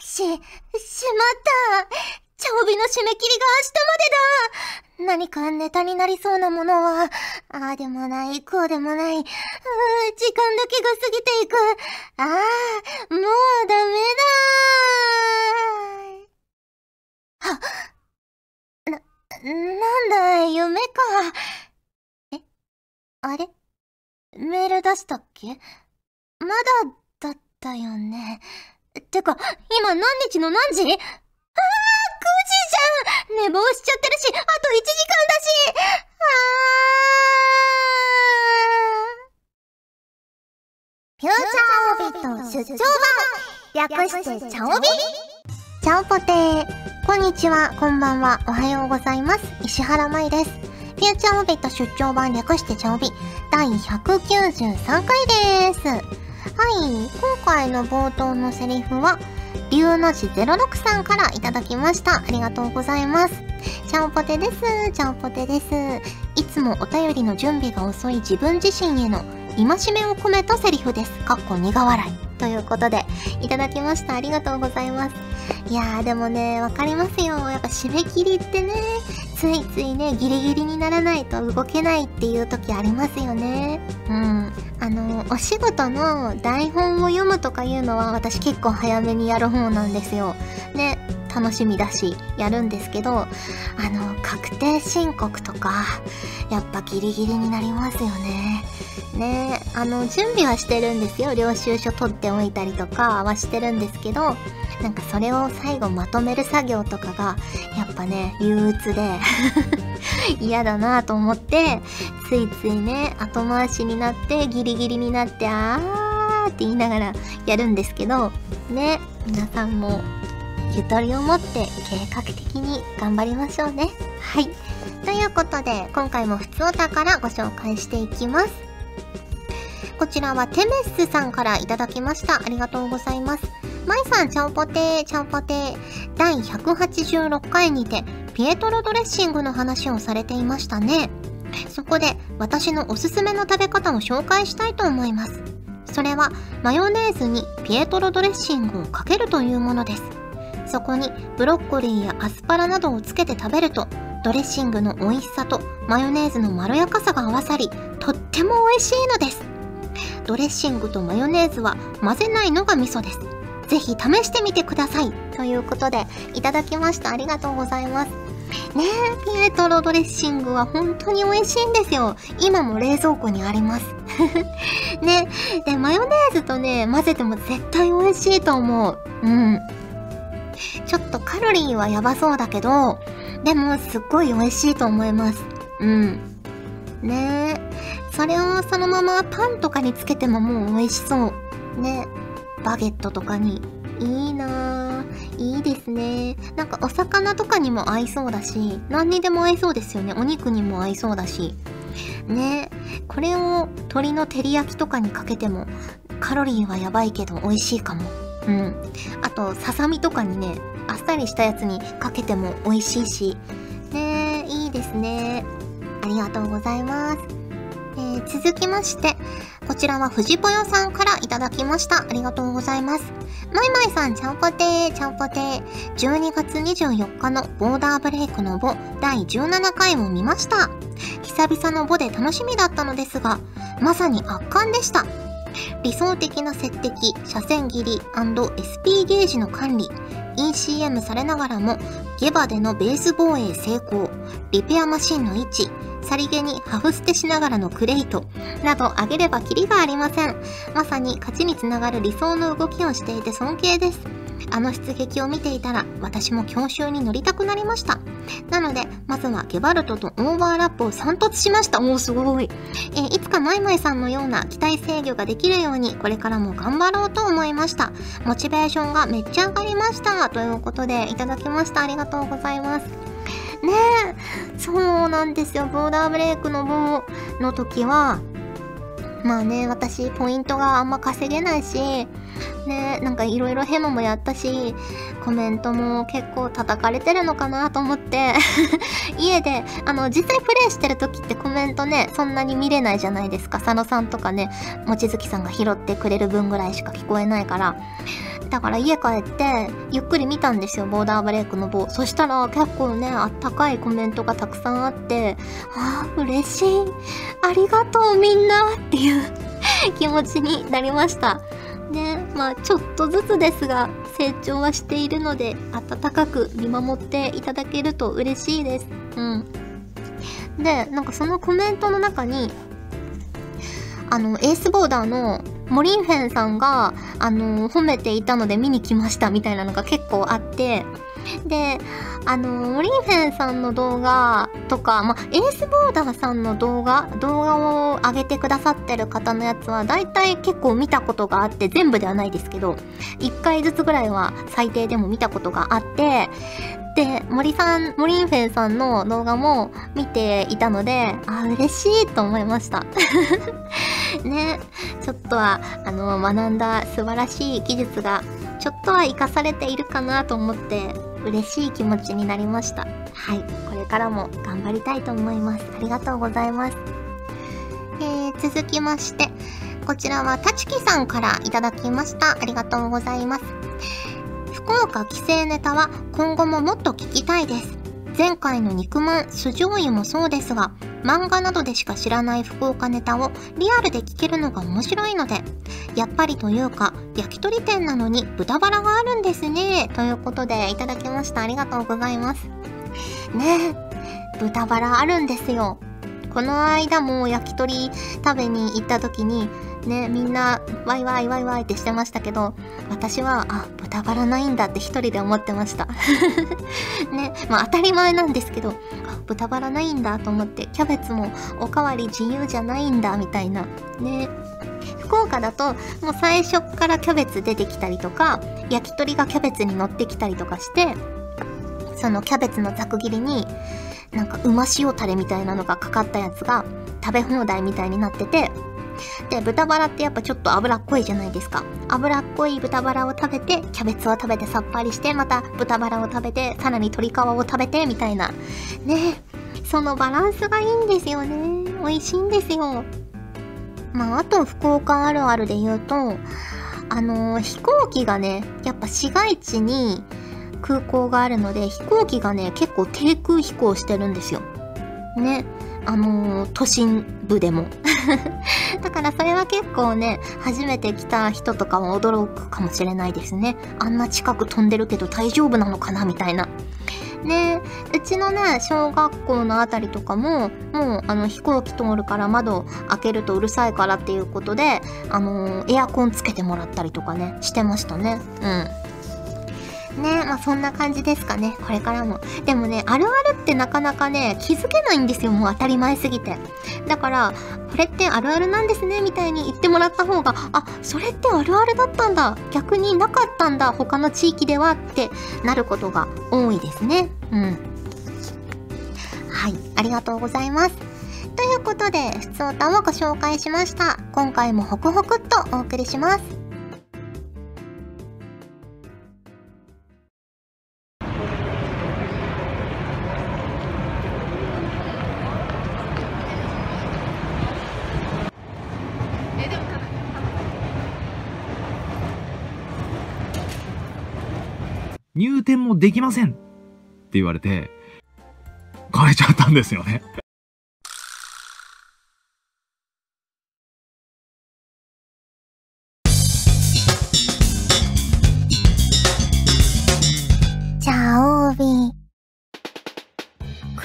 し、しまった茶帯の締め切りが明日までだ何かネタになりそうなものは、ああでもない、こうでもない。うー、時間だけが過ぎていく。ああ、もうダメだは、な、なんだ、夢か。えあれ？メール出したっけ？まだだったよね。てか、今何日の何時？ああ、9時じゃん。寝坊しちゃってるし、あと1時間だし。あー。フューチャーオビット出張版。略してチャオビ。チャオポテー。こんにちは、こんばんは、おはようございます。石原舞です。フューチャーオビット出張版略してチャオビ。第193回です。はい、今回の冒頭のセリフは、龍の字06さんからいただきました。ありがとうございます。ちゃんぽてです。ちゃんぽてです。いつもお便りの準備が遅い自分自身への戒めを込めたセリフです。かっこ苦笑い。ということで、いただきました。ありがとうございます。いやーでもね、わかりますよ。やっぱ締め切りってね、ついついね、ギリギリにならないと動けないっていう時ありますよね。うん。あの、お仕事の台本を読むとかいうのは私結構早めにやる方なんですよ。ね、楽しみだし、やるんですけど、あの、確定申告とか、やっぱギリギリになりますよね。ねあの、準備はしてるんですよ。領収書取っておいたりとかはしてるんですけど、なんかそれを最後まとめる作業とかが、やっぱね、憂鬱で 嫌だなと思って、ついついね、後回しになって、ギリギリになって、あーって言いながらやるんですけど、ね、皆さんも、ゆとりを持って計画的に頑張りましょうね。はい。ということで、今回も普通お宝ご紹介していきます。こちらはテメッスさんからいただきました。ありがとうございます。まいさん、ちゃんぽてー、ちゃんぽてー。第186回にて、ピエトロドレッシングの話をされていましたね。そこで、私のおすすめの食べ方を紹介したいと思います。それは、マヨネーズにピエトロドレッシングをかけるというものです。そこに、ブロッコリーやアスパラなどをつけて食べると、ドレッシングの美味しさとマヨネーズのまろやかさが合わさり、とっても美味しいのです。ドレッシングとマヨネーズは混ぜないのが味噌です。ぜひ試してみてください。ということで、いただきました。ありがとうございます。ねえ、ピエトロドレッシングは本当に美味しいんですよ。今も冷蔵庫にあります。ね。で、マヨネーズとね、混ぜても絶対美味しいと思う。うん。ちょっとカロリーはやばそうだけど、でもすっごい美味しいと思います。うん。ねえ。それをそのままパンとかにつけてももう美味しそう。ね。バゲットとかに。いいなぁ。いいですね。なんかお魚とかにも合いそうだし、何にでも合いそうですよね。お肉にも合いそうだし。ねこれを鶏の照り焼きとかにかけても、カロリーはやばいけど美味しいかも。うん。あと、ささみとかにね、あっさりしたやつにかけても美味しいし。ねいいですね。ありがとうございます。えー、続きまして、こちらは藤ぽよさんからいただきました。ありがとうございます。まいまいさん、ちゃんぽてー、ちゃんぽてー。12月24日のボーダーブレイクのボ第17回を見ました。久々のボで楽しみだったのですが、まさに圧巻でした。理想的な接敵、車線切り &SP ゲージの管理、ECM されながらも、ゲバでのベース防衛成功、リペアマシンの位置、さりげにハフ捨てしながらのクレイト、など上げればキリがありません。まさに勝ちにつながる理想の動きをしていて尊敬です。あの出撃を見ていたら、私も教習に乗りたくなりました。なので、まずはゲバルトとオーバーラップを3突しました。おー、すごい。えー、いつかマイマイさんのような機体制御ができるように、これからも頑張ろうと思いました。モチベーションがめっちゃ上がりました。ということで、いただきました。ありがとうございます。ねえ、そうなんですよ。ボーダーブレイクの棒の時は、まあね、私、ポイントがあんま稼げないし、ね、なんかいろいろヘマもやったし、コメントも結構叩かれてるのかなと思って 家で、あの、実際プレイしてる時ってコメントね、そんなに見れないじゃないですか。佐野さんとかね、望月さんが拾ってくれる分ぐらいしか聞こえないから。だから家帰ってゆっくり見たんですよボーダーブレイクの棒そしたら結構ねあったかいコメントがたくさんあってああ嬉しいありがとうみんなっていう気持ちになりました。ねまあちょっとずつですが成長はしているので温かく見守っていただけると嬉しいです。うん。でなんかそのコメントの中にあのエースボーダーのモリンフェンさんが、あの、褒めていたので見に来ましたみたいなのが結構あって、で、あのー、モリンフェンさんの動画とか、まエースボーダーさんの動画、動画を上げてくださってる方のやつは、だいたい結構見たことがあって、全部ではないですけど、1回ずつぐらいは最低でも見たことがあって、で、森さん、モリンフェンさんの動画も見ていたので、あ、嬉しいと思いました。ね、ちょっとは、あの、学んだ素晴らしい技術が、ちょっとは活かされているかなと思って、嬉しい気持ちになりました。はい、これからも頑張りたいと思います。ありがとうございます。えー、続きまして、こちらはたちきさんからいただきました。ありがとうございます。福岡帰省ネタは今後ももっと聞きたいです。前回の肉まん、酢醤油もそうですが、漫画などでしか知らない福岡ネタをリアルで聞けるのが面白いので、やっぱりというか、焼き鳥店なのに豚バラがあるんですね。ということでいただきました。ありがとうございます。ねえ、豚バラあるんですよ。この間も焼き鳥食べに行った時に、ね、みんな、ワイワイワイワイってしてましたけど、私は、あ、豚バラないんだって一人で思ってました。ね、まあ当たり前なんですけど、あ、豚バラないんだと思って、キャベツもおかわり自由じゃないんだみたいな。ね。福岡だと、もう最初からキャベツ出てきたりとか、焼き鳥がキャベツに乗ってきたりとかして、そのキャベツのざく切りに、なんかうま塩タレみたいなのがかかったやつが食べ放題みたいになってて、で、豚バラってやっぱちょっと脂っこいじゃないですか。脂っこい豚バラを食べて、キャベツを食べてさっぱりして、また豚バラを食べて、さらに鶏皮を食べて、みたいな。ねそのバランスがいいんですよね。美味しいんですよ。まあ、あと福岡あるあるで言うと、あのー、飛行機がね、やっぱ市街地に空港があるので、飛行機がね、結構低空飛行してるんですよ。ね。あのー、都心部でも。だからそれは結構ね、初めて来た人とかは驚くかもしれないですね。あんな近く飛んでるけど大丈夫なのかなみたいな。ねうちのね、小学校のあたりとかも、もうあの飛行機通るから窓開けるとうるさいからっていうことで、あのー、エアコンつけてもらったりとかね、してましたね。うん。ねまあそんな感じですかね。これからも。でもね、あるあるってなかなかね、気づけないんですよ。もう当たり前すぎて。だから、これってあるあるなんですね、みたいに言ってもらった方が、あ、それってあるあるだったんだ。逆になかったんだ。他の地域ではってなることが多いですね。うん。はい。ありがとうございます。ということで、普通歌をご紹介しました。今回もホクホクっとお送りします。入店もできませんって言われて、変えちゃったんですよね。じゃあ、オービー。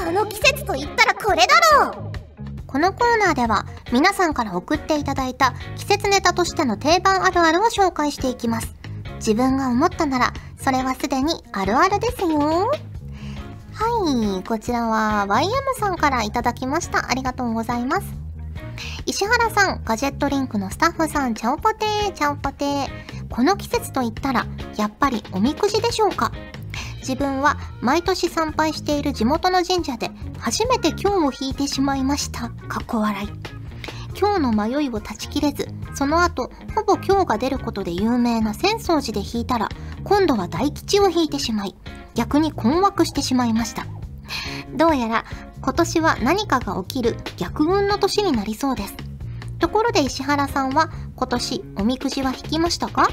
この季節と言ったらこれだろうこのコーナーでは皆さんから送っていただいた季節ネタとしての定番あるあるを紹介していきます。自分が思ったならそれはすでにあるあるですよ。はい、こちらは YM さんからいただきました。ありがとうございます。石原さん、ガジェットリンクのスタッフさん、チャオポテー、チャオポテー。この季節と言ったら、やっぱりおみくじでしょうか自分は毎年参拝している地元の神社で初めて今日を引いてしまいました。かっこ笑い。今日の迷いを断ち切れず、その後、ほぼ今日が出ることで有名な浅草寺で引いたら、今度は大吉を引いてしまい、逆に困惑してしまいました。どうやら、今年は何かが起きる逆運の年になりそうです。ところで石原さんは今年おみくじは引きましたか？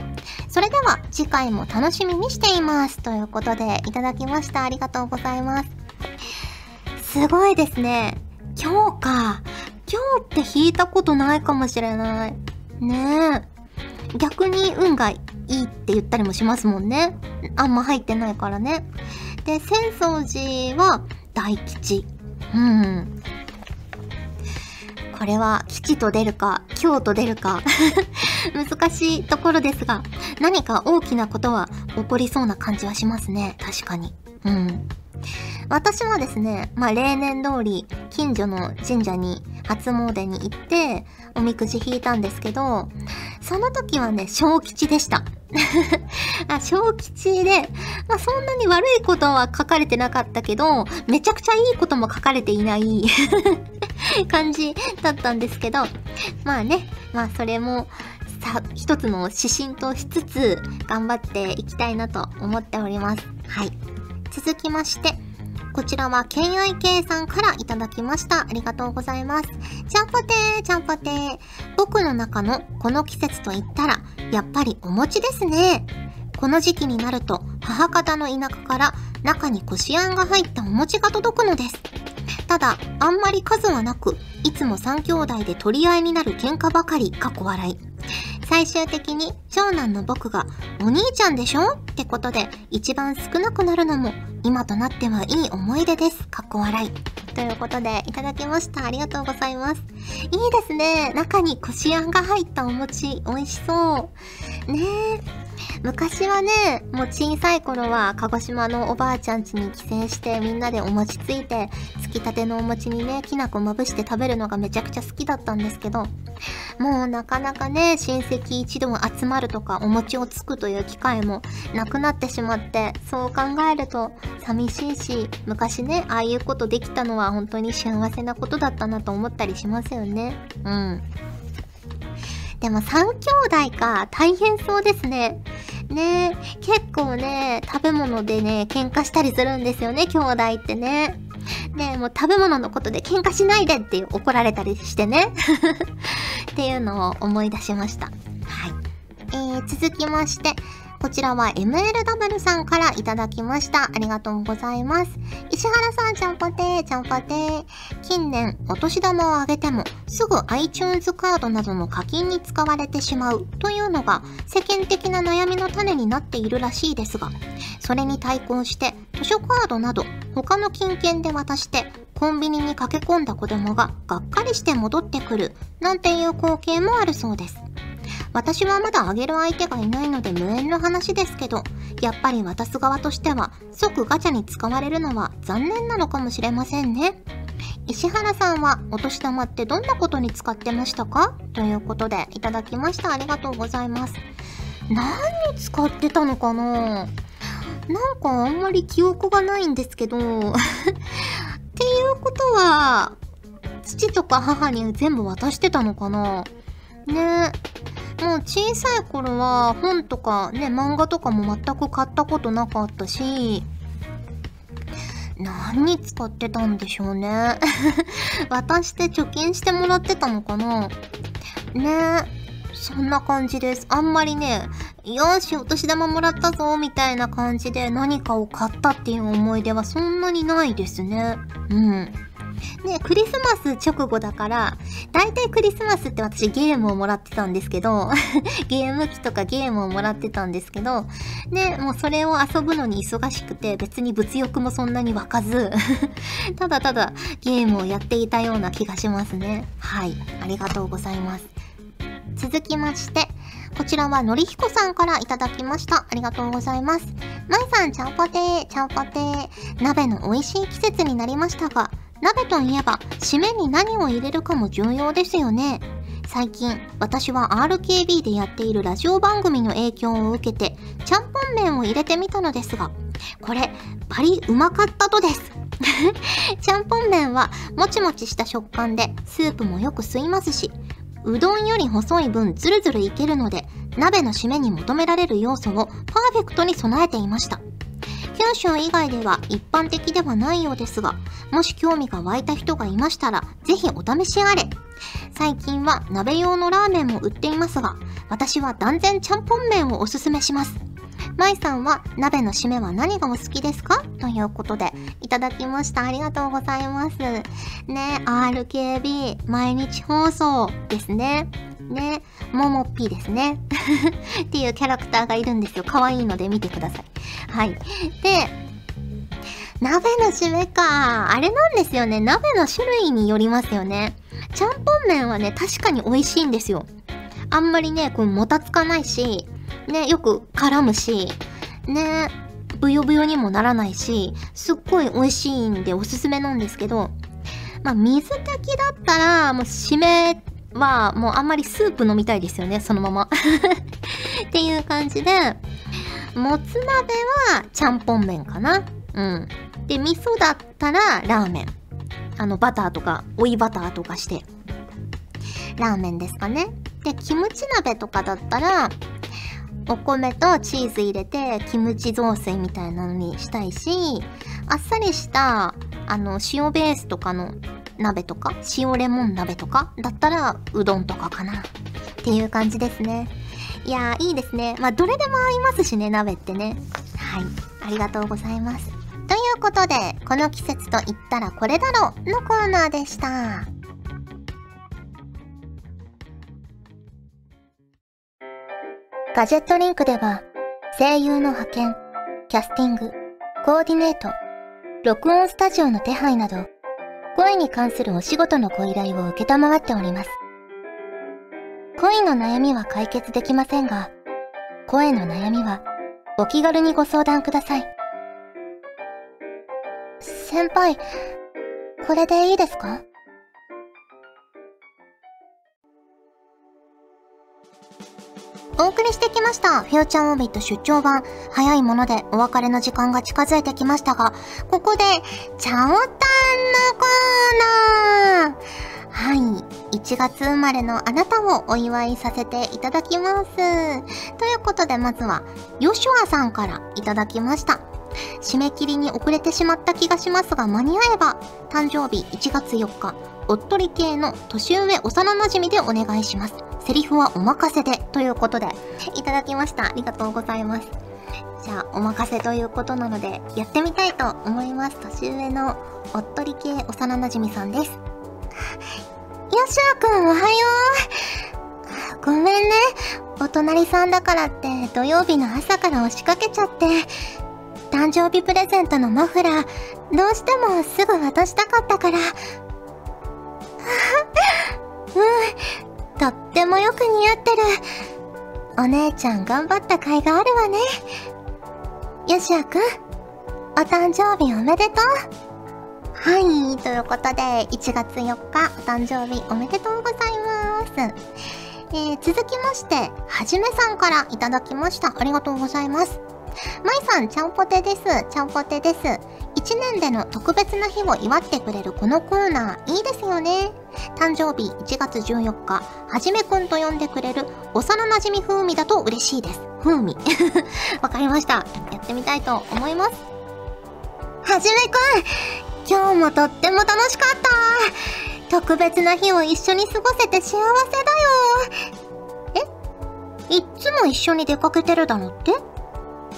それでは次回も楽しみにしています。ということでいただきました。ありがとうございます。すごいですね。今日か。今日って引いたことないかもしれない。ねえ。逆に運がいいって言ったりもしますもんね。あんま入ってないからね。で、浅草寺は大吉。うん。これは吉と出るか、京と出るか。難しいところですが、何か大きなことは起こりそうな感じはしますね。確かに。うん。私はですね、まあ例年通り近所の神社に初詣に行っておみくじ引いたんですけど、その時はね、小吉でした。あ小吉で、まあそんなに悪いことは書かれてなかったけど、めちゃくちゃいいことも書かれていない 感じだったんですけど、まあね、まあそれもさ、一つの指針としつつ頑張っていきたいなと思っております。はい。続きまして、こちらは KIK さんからいただきました。ありがとうございます。ちゃんぽてー、ちゃんぽてー。僕の中のこの季節と言ったら、やっぱりお餅ですね。この時期になると、母方の田舎から中にこしあんが入ったお餅が届くのです。ただ、あんまり数はなく、いつも三兄弟で取り合いになる喧嘩ばかり、かっこ笑い。最終的に長男の僕がお兄ちゃんでしょってことで一番少なくなるのも今となってはいい思い出です。かっこ笑い。ということでいただきました。ありがとうございます。いいですね。中にこしあんが入ったお餅、美味しそう。ねえ。昔はね、もう小さい頃は鹿児島のおばあちゃん家に帰省してみんなでお餅ついて、つきたてのお餅にね、きな粉まぶして食べるのがめちゃくちゃ好きだったんですけど、もうなかなかね、親戚一同集まるとかお餅をつくという機会もなくなってしまって、そう考えると寂しいし、昔ね、ああいうことできたのは本当に幸せなことだったなと思ったりしますよね。うん。でも3兄弟か、大変そうですね。ね結構ね、食べ物でね、喧嘩したりするんですよね、兄弟ってね。ねもう食べ物のことで喧嘩しないでって怒られたりしてね。っていうのを思い出しました。はい。えー、続きまして、こちらは MLW さんからいただきました。ありがとうございます。石原さん、ちゃんぽてー、ちゃんぽてー。近年、お年玉をあげても、すぐ iTunes カードなどの課金に使われてしまうというのが、世間的な悩みの種になっているらしいですが、それに対抗して、図書カードなど、他の金券で渡して、コンビニに駆け込んだ子供ががっかりして戻ってくる、なんていう光景もあるそうです。私はまだあげる相手がいないので無縁の話ですけど、やっぱり渡す側としては、即ガチャに使われるのは残念なのかもしれませんね。石原さんはお年玉ってどんなことに使ってましたか？ということでいただきました。ありがとうございます。何に使ってたのかな？なんかあんまり記憶がないんですけど、っていうことは、父とか母に全部渡してたのかな？ねえもう小さい頃は本とかね、漫画とかも全く買ったことなかったし、何に使ってたんでしょうね。渡して貯金してもらってたのかなねそんな感じです。あんまりね、よし、お年玉もらったぞ、みたいな感じで何かを買ったっていう思い出はそんなにないですね。うん。ね、クリスマス直後だから、だいたいクリスマスって私ゲームをもらってたんですけど、ゲーム機とかゲームをもらってたんですけど、ね、もうそれを遊ぶのに忙しくて別に物欲もそんなに湧かず、ただただゲームをやっていたような気がしますね。はい。ありがとうございます。続きまして、こちらはのりひこさんからいただきました。ありがとうございます。まいさん、ちゃんぽてー、ちゃんぽてー。鍋の美味しい季節になりましたが、鍋といえば、締めに何を入れるかも重要ですよね。最近、私は RKB でやっているラジオ番組の影響を受けて、ちゃんぽん麺を入れてみたのですが、これ、バリうまかったとです。ちゃんぽん麺は、もちもちした食感で、スープもよく吸いますし、うどんより細い分ズルズルいけるので、鍋の締めに求められる要素をパーフェクトに備えていました。九州以外では一般的ではないようですが、もし興味が湧いた人がいましたら、ぜひお試しあれ。最近は鍋用のラーメンも売っていますが、私は断然ちゃんぽん麺をおすすめします。まいさんは鍋の締めは何がお好きですか？ということでいただきました。ありがとうございます。ね、RKB 毎日放送ですね。ね、ももっぴーですね。っていうキャラクターがいるんですよ。可愛いので見てください。はい。で、鍋の締めか。あれなんですよね。鍋の種類によりますよね。ちゃんぽん麺はね、確かに美味しいんですよ。あんまりね、こう、もたつかないし、ね、よく絡むし、ね、ブヨブヨにもならないし、すっごい美味しいんでおすすめなんですけど、まあ、水炊きだったら、もう締めは、もうあんまりスープ飲みたいですよね、そのまま。っていう感じで、もつ鍋はちゃんぽん麺かな。うん。で、味噌だったらラーメン。あの、バターとか、追いバターとかして。ラーメンですかね。で、キムチ鍋とかだったら、お米とチーズ入れてキムチ雑炊みたいなのにしたいし、あっさりした、あの、塩ベースとかの鍋とか、塩レモン鍋とかだったら、うどんとかかな。っていう感じですね。いやー、いいですね。まあ、どれでも合いますしね、鍋ってね。はい。ありがとうございます。ということで、この季節と言ったらこれだろうのコーナーでした。ガジェットリンクでは、声優の派遣、キャスティング、コーディネート、録音スタジオの手配など、声に関するお仕事のご依頼を受けたまわっております。恋の悩みは解決できませんが、声の悩みはお気軽にご相談ください。先輩、これでいいですか？お送りしてきました。フューチャーオービット出張版。早いものでお別れの時間が近づいてきましたが、ここで、チャオタンのコーナーはい。1月生まれのあなたをお祝いさせていただきます。ということで、まずは、ヨシュアさんからいただきました。締め切りに遅れてしまった気がしますが、間に合えば、誕生日1月4日、おっとり系の年上幼馴染でお願いします。セリフはお任せで、ということで、いただきました。ありがとうございます。じゃあ、お任せということなので、やってみたいと思います。年上のおっとり系幼馴染さんです。よしゃくん、おはよう。ごめんね。お隣さんだからって土曜日の朝から押しかけちゃって、誕生日プレゼントのマフラー、どうしてもすぐ渡したかったから。うん、とってもよく似合ってる。お姉ちゃん頑張った甲斐があるわね。よしやくん、お誕生日おめでとう。はい、ということで、1月4日、お誕生日おめでとうございます。えー、続きまして、はじめさんからいただきました。ありがとうございます。まいさん、ちゃんぽてです。ちゃんぽてです。一年での特別な日を祝ってくれるこのコーナー、いいですよね。誕生日1月14日、はじめくんと呼んでくれる幼馴染風味だと嬉しいです。風味。わかりました。やってみたいと思います。はじめくん、今日もとっても楽しかった。特別な日を一緒に過ごせて幸せだよ。え？いっつも一緒に出かけてるだろって？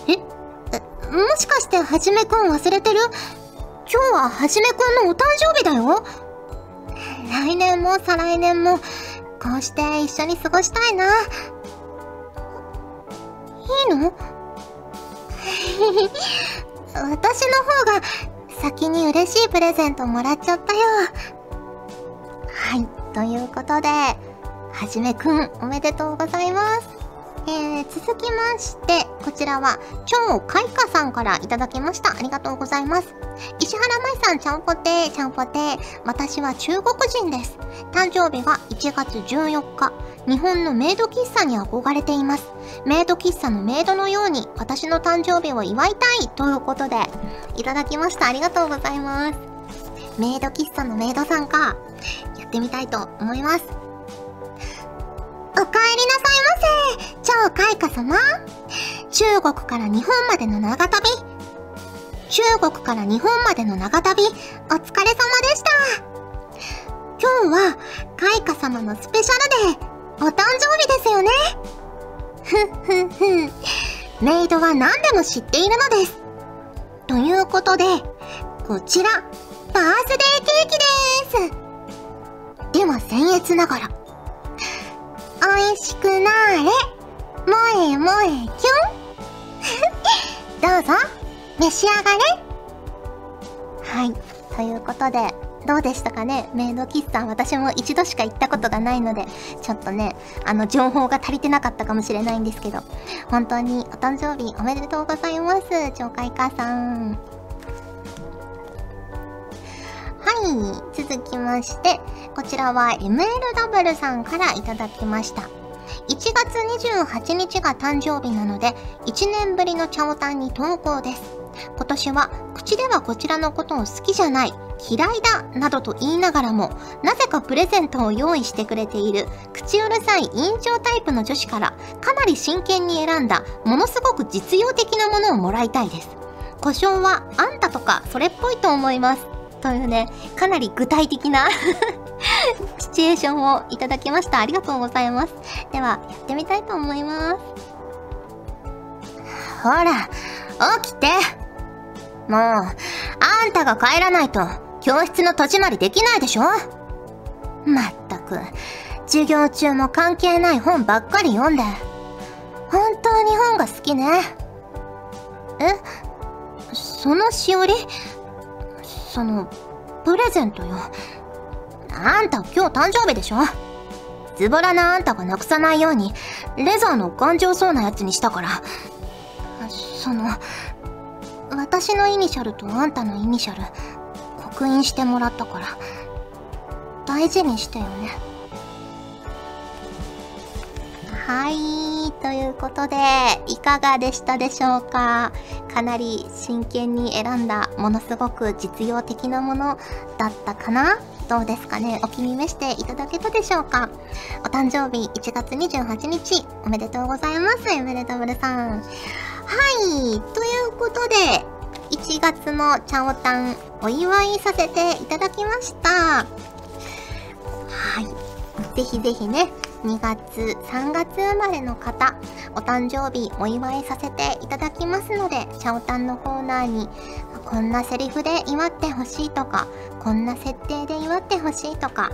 えもしかしてはじめくん忘れてる？今日ははじめくんのお誕生日だよ？来年も再来年もこうして一緒に過ごしたいな。いいの？私の方が先に嬉しいプレゼントもらっちゃったよ。はい、ということで、はじめくんおめでとうございます。えー、続きまして、こちらは、超開花さんからいただきました。ありがとうございます。石原舞さん、ちゃんぽてー、ちゃんぽてー。私は中国人です。誕生日は1月14日。日本のメイド喫茶に憧れています。メイド喫茶のメイドのように、私の誕生日を祝いたいということで、いただきました。ありがとうございます。メイド喫茶のメイドさんか、やってみたいと思います。ませ超開花様？中国から日本までの長旅？中国から日本までの長旅、お疲れ様でした。今日は、カイカ様のスペシャルデー、お誕生日ですよね。ふっふっふ。メイドは何でも知っているのです。ということで、こちら、バースデーケーキです。では僭越ながら、美味しくなーれ、えもえキュン。どうぞ、召し上がれ。はい、ということで、どうでしたかね？メイド喫茶私も一度しか行ったことがないので、ちょっとね、あの、情報が足りてなかったかもしれないんですけど、本当にお誕生日おめでとうございます、超会母さん。はい、続きまして、こちらは MLW さんからいただきました。1月28日が誕生日なので、1年ぶりのチャオタンに投稿です。今年は口ではこちらのことを好きじゃない、嫌いだなどと言いながらも、なぜかプレゼントを用意してくれている、口うるさい委員長タイプの女子から、かなり真剣に選んだ、ものすごく実用的なものをもらいたいです。故障は、あんたとか、それっぽいと思います。というね、かなり具体的な シチュエーションをいただきました。ありがとうございます。では、やってみたいと思います。ほら、起きてもう、あんたが帰らないと、教室の戸締まりできないでしょ？まったく、授業中も関係ない本ばっかり読んで。本当に本が好きね。え？そのしおり？その、プレゼントよ。あんた今日誕生日でしょ？ズボラなあんたがなくさないように、レザーの頑丈そうなやつにしたから。その、私のイニシャルとあんたのイニシャル、刻印してもらったから、大事にしてよね。はい、ということで、いかがでしたでしょうか？かなり真剣に選んだ、ものすごく実用的なものだったかな？どうですかね？お気に召していただけたでしょうか？お誕生日1月28日、おめでとうございます、エメレダブルさん。はい、ということで、1月のチャオタンお祝いさせていただきました。はい。ぜひぜひね、2月、3月生まれの方、お誕生日お祝いさせていただきますので、チャオタンのコーナーに、こんなセリフで祝ってほしいとか、こんな設定で祝ってほしいとか、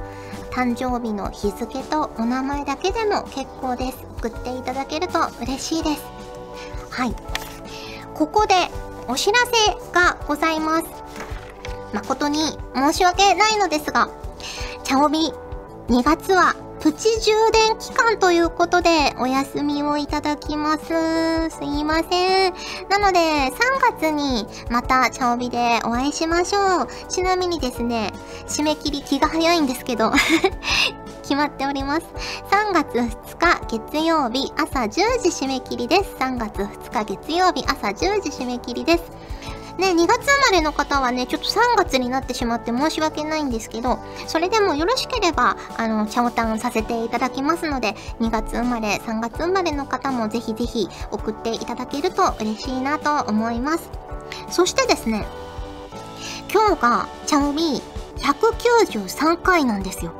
誕生日の日付とお名前だけでも結構です。送っていただけると嬉しいです。はい。ここでお知らせがございます。誠に申し訳ないのですが、チャオビ2月はプチ充電期間ということでお休みをいただきます。すいません。なので3月にまたチャオビでお会いしましょう。ちなみにですね、締め切り気が早いんですけど 決まっております。3月2日月曜日朝10時締め切りです。3月2日月曜日朝10時締め切りです。ね、2月生まれの方はね、ちょっと3月になってしまって申し訳ないんですけど、それでもよろしければ、あの、チャオタンさせていただきますので、2月生まれ、3月生まれの方もぜひぜひ送っていただけると嬉しいなと思います。そしてですね、今日がチャオビー193回なんですよ。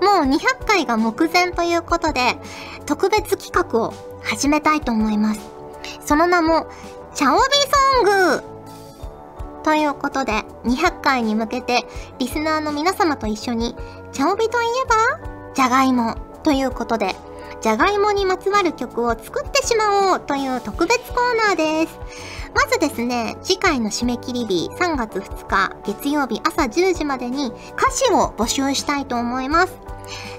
もう200回が目前ということで、特別企画を始めたいと思います。その名も、チャオビソングということで、200回に向けて、リスナーの皆様と一緒に、チャオビといえば、じゃがいもということで、じゃがいもにまつわる曲を作ってしまおうという特別コーナーです。まずですね、次回の締め切り日3月2日月曜日朝10時までに歌詞を募集したいと思います。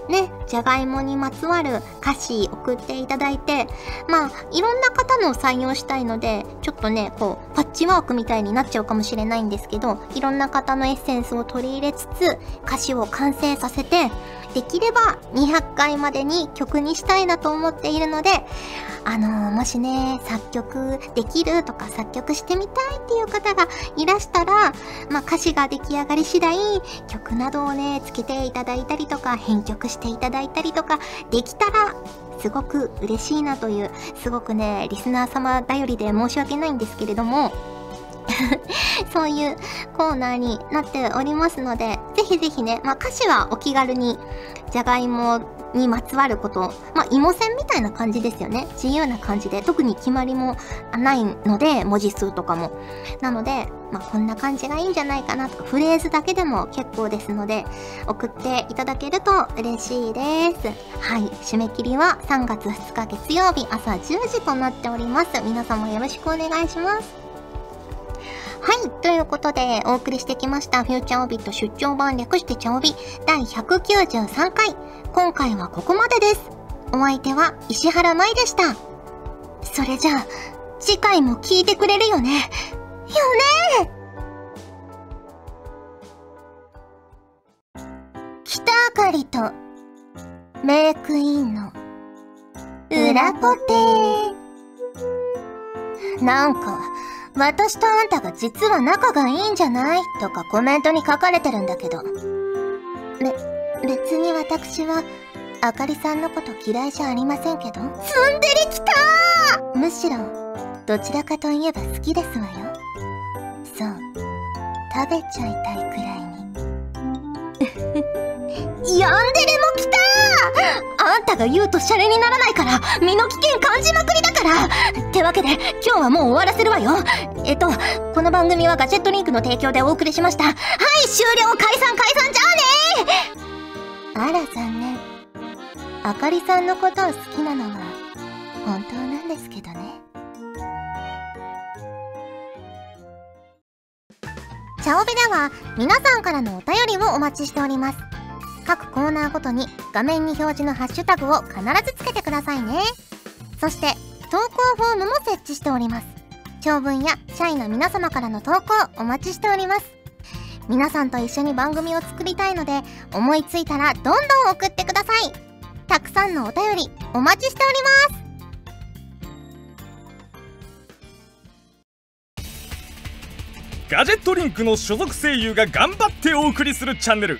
ね、じゃがいもにまつわる歌詞送っていただいて、まあ、いろんな方の採用したいので、ちょっとね、こう、パッチワークみたいになっちゃうかもしれないんですけど、いろんな方のエッセンスを取り入れつつ、歌詞を完成させて、できれば200回までに曲にしたいなと思っているので、あのー、もしね、作曲できるとか作曲してみたいっていう方がいらしたら、まあ、歌詞が出来上がり次第、曲などをね、つけていただいたりとか、編曲していただいたりとか、できたら、すごく嬉しいなという、すごくね、リスナー様頼りで申し訳ないんですけれども、そういうコーナーになっておりますので、ぜひぜひね、まあ歌詞はお気軽に、じゃがいもにまつわること、まあ芋線みたいな感じですよね。自由な感じで、特に決まりもないので、文字数とかも。なので、まあこんな感じがいいんじゃないかなとか、フレーズだけでも結構ですので、送っていただけると嬉しいです。はい、締め切りは3月2日月曜日朝10時となっております。皆様よろしくお願いします。はい。ということで、お送りしてきました、フューチャーオビット出張版略してチャオビ第193回。今回はここまでです。お相手は石原舞でした。それじゃあ、次回も聞いてくれるよね。よね北あかりと、メイクインの、裏ポテー。なんか、私とあんたが実は仲がいいんじゃない？とかコメントに書かれてるんだけど。べ、別に私は、あかりさんのこと嫌いじゃありませんけど。ツンデレきたむしろ、どちらかといえば好きですわよ。そう。食べちゃいたいくらいに。ヤンデレも来たあんたが言うとシャレにならないから、身の危険感じまくりだからってわけで、今日はもう終わらせるわよえっと、この番組はガジェットリンクの提供でお送りしました。はい、終了解散解散じゃあねあら残念。あかりさんのことを好きなのは、本当なんですけどね。チャオベでは皆さんからのお便りをお待ちしております。各コーナーごとに画面に表示のハッシュタグを必ずつけてくださいね。そして、投稿フォームも設置しております。長文や社員の皆様からの投稿お待ちしております。皆さんと一緒に番組を作りたいので、思いついたらどんどん送ってください。たくさんのお便りお待ちしております。ガジェットリンクの所属声優が頑張ってお送りするチャンネル